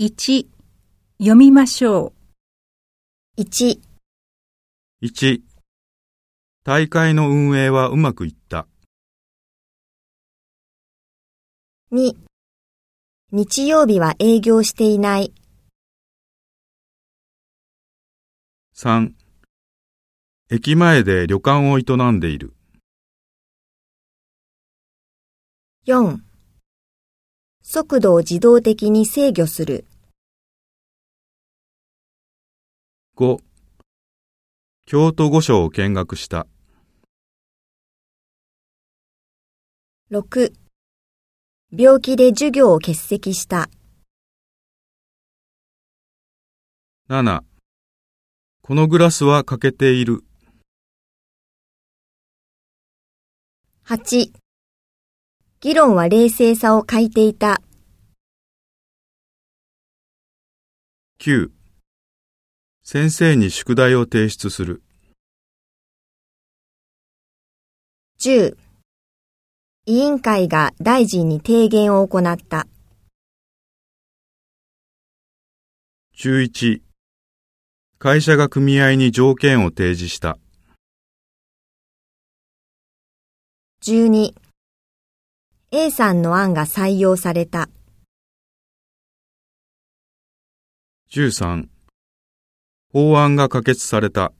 1読みましょう。1、1大会の運営はうまくいった。2、日曜日は営業していない。3駅前で旅館を営んでいる。4、速度を自動的に制御する。5京都御所を見学した。6、病気で授業を欠席した。7このグラスは欠けている。8、議論は冷静さを欠いていた。9先生に宿題を提出する。10、委員会が大臣に提言を行った。11会社が組合に条件を提示した。12、A さんの案が採用された。13法案が可決された。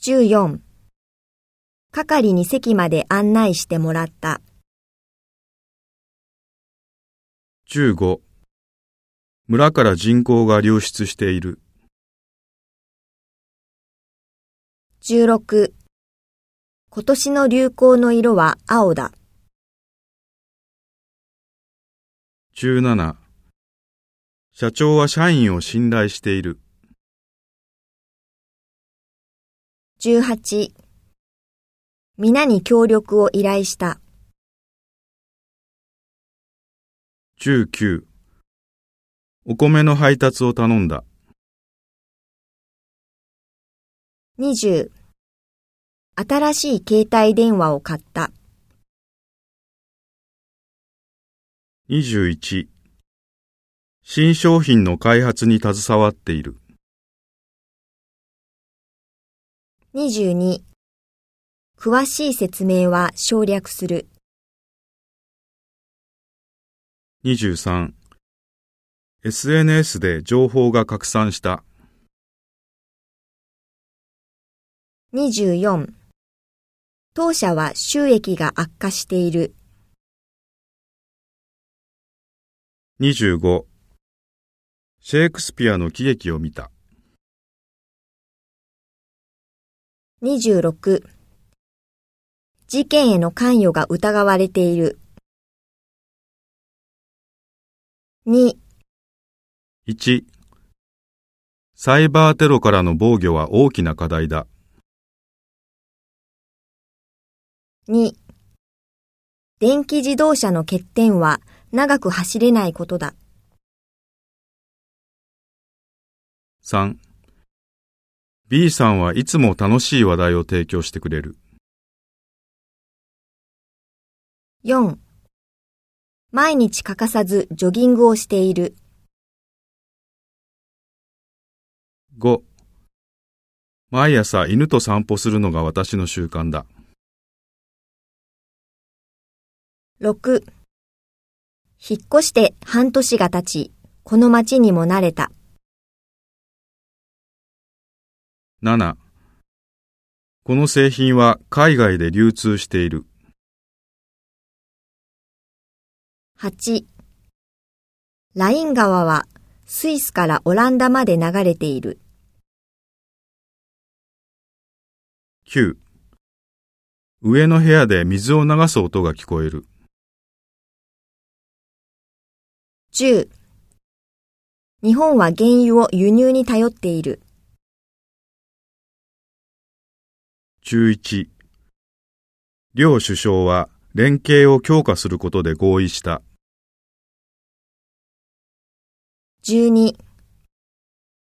14、係に席まで案内してもらった。15村から人口が流出している。16、今年の流行の色は青だ。17社長は社員を信頼している。18、皆に協力を依頼した。19お米の配達を頼んだ。20、新しい携帯電話を買った。21新商品の開発に携わっている。22、詳しい説明は省略する。23 SNS で情報が拡散した。24、当社は収益が悪化している。25シェイクスピアの喜劇を見た。26、事件への関与が疑われている。2、1サイバーテロからの防御は大きな課題だ。2電気自動車の欠点は長く走れないことだ。3 B さんはいつも楽しい話題を提供してくれる。4毎日欠かさずジョギングをしている。5毎朝犬と散歩するのが私の習慣だ。6引っ越して半年が経ち、この町にも慣れた。7この製品は海外で流通している。8ライン川はスイスからオランダまで流れている。9上の部屋で水を流す音が聞こえる。10日本は原油を輸入に頼っている。11両首相は連携を強化することで合意した。12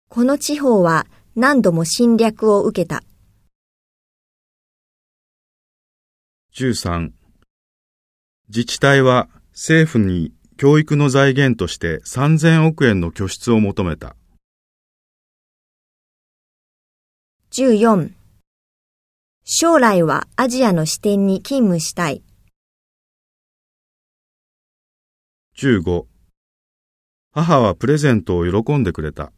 この地方は何度も侵略を受けた。13自治体は政府に教育の財源として3000億円の拠出を求めた。14将来はアジアのに勤務したい。15母はプレゼントを喜んでくれた。